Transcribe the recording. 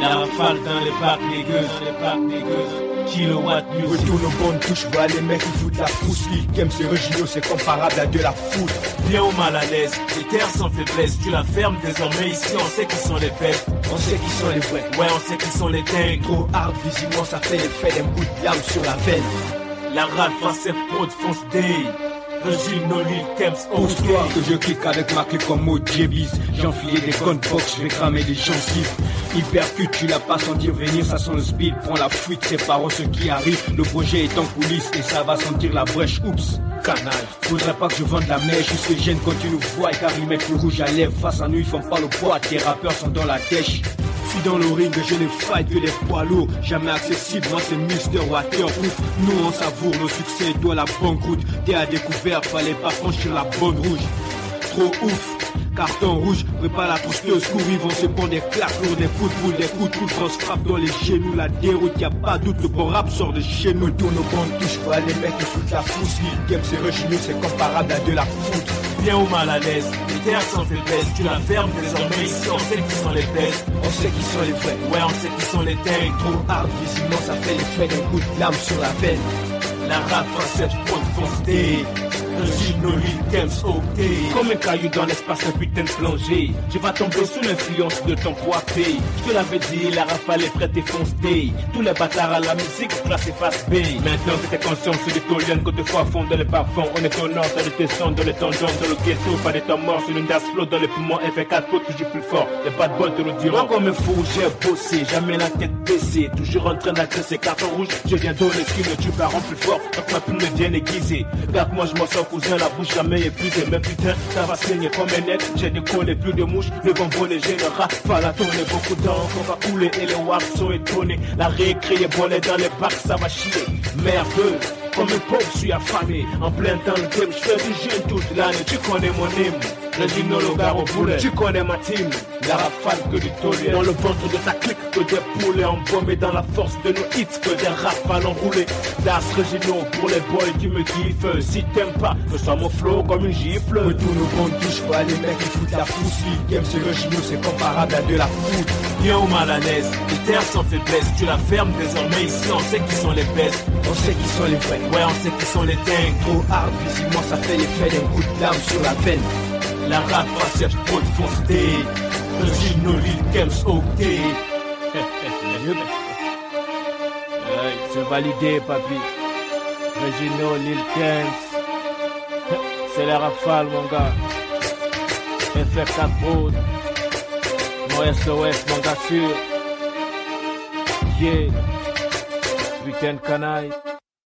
La rafale dans les bacs négueuses. Kilowatt music. Retourne aux bonnes touches, vois les mecs qui foutent la frousse. Game c'est Regino, c'est comparable à de la foot. Bien ou mal à l'aise, les terres sans faiblesse. Tu la fermes désormais ici, on sait qui sont les bêtes. On sait qui sont les vrais. Ouais, on sait qui sont les dingues. Trop hard, visiblement ça fait l'effet d'un bout de lame sur la veine. La rade face prod fonce day. Regino Lil Kems Pousse-toi que je clique avec ma clé comme mot JB's J'ai enfilé des gunbox, je vais cramer des gencives. Hypercute, tu l'as pas sans dire venir, ça sent le speed. Prends la fuite, c'est par ce qui arrive. Le projet est en coulisses et ça va sentir la brèche. Oups, canal. Faudrait pas que je vende la mèche, je se gêne quand tu nous vois Car ils mettent le rouge à lèvres Face à nous, ils font pas le poids, tes rappeurs sont dans la dèche suis dans le ring, je ne fight que des poids lourds, jamais accessible, moi c'est Mister Waterproof. Nous on savoure nos succès, toi la banqueroute. T'es à découvert, fallait pas franchir la bonne rouge. Trop ouf, carton rouge, prépare la trousse au secours, ils vont se prendre des claques lourds, des footballs, des coups de coude, grosse frappe dans les genoux, la déroute, y a pas doute, le bon rap sort de chez nous. Tourne aux bandes touche, vois les mecs qui la frousse, game c'est Regino, c'est comparable à de la foot. Bien ou mal à l'aise, les terres sans faiblesse. Tu la fermes désormais ici, on sait qui sont les bêtes. On sait qui sont les vrais. Ouais, on sait qui sont les dingues. Trop hard, visiblement ça fait l'effet d'un coup de lame sur la veine. La rap française pour fonce Comme un caillou dans l'espace, un putain de plongée. Tu vas tomber sous l'influence de ton poids-pay. Je te l'avais dit, la rafale est prête et fonce D. Tous les bâtards à la musique, classé face B. Maintenant que t'es conscient, c'est du tolion que te fois fond dans les parfums. On est au nord, dans les tessons, dans les tendons, dans le ghetto. Pas des temps morts sur une gas flow dans les poumons. FK4 pour toujours plus fort. Les bad boys te le diront. Moi, comme un fou, j'ai bossé, jamais la tête baissée. Toujours en train d'agresser carton rouge. Je viens donner ce qui me tue plus fort. Donc ma plume me vient aiguisée. Regarde, moi, je m'en sors cousin, la bouche jamais épuisée. Mais putain, ça va saigner comme un net. J'ai décollé plus de mouches. Le bon volet général, pas la tourner. Beaucoup d'encre va couler et les waps sont étonnés. La récré est dans les bacs, ça va chier. Merdeux. Comme un pauvre, je suis affamé. En plein temps le game, je fais du jeûne toute l'année. Tu connais mon hymne. Régino Logar au poulet. Tu connais ma team. La rafale que du taulier. Dans le ventre de ta clique que des poulets embaumés. Dans la force de nos hits que des rafales enroulées. Das Régino pour les boys, tu me kiffes. Si t'aimes pas, je sens mon flow comme une gifle. Retourne au bon touche, vois les mecs qui foutent la frousse. Game c'est Regino, c'est comparable à de la foot. Bien ou mal à l'aise, les terres sans faiblesse. Tu la fermes désormais ici, on sait qui sont les bêtes. On sait qui sont les vrais. Ouais, on sait qui sont les dingues. Trop hard, visiblement ça fait l'effet d'un coup de lame sur la veine. La rap française pour te fonce D. Regino Lil Kems OK. C'est validé, papi. Regino, Lil Kems. C'est la rafale, mon gars. FF4 Prod. Mon SOS, mon gars sûr. Yeah. Putain de canaille.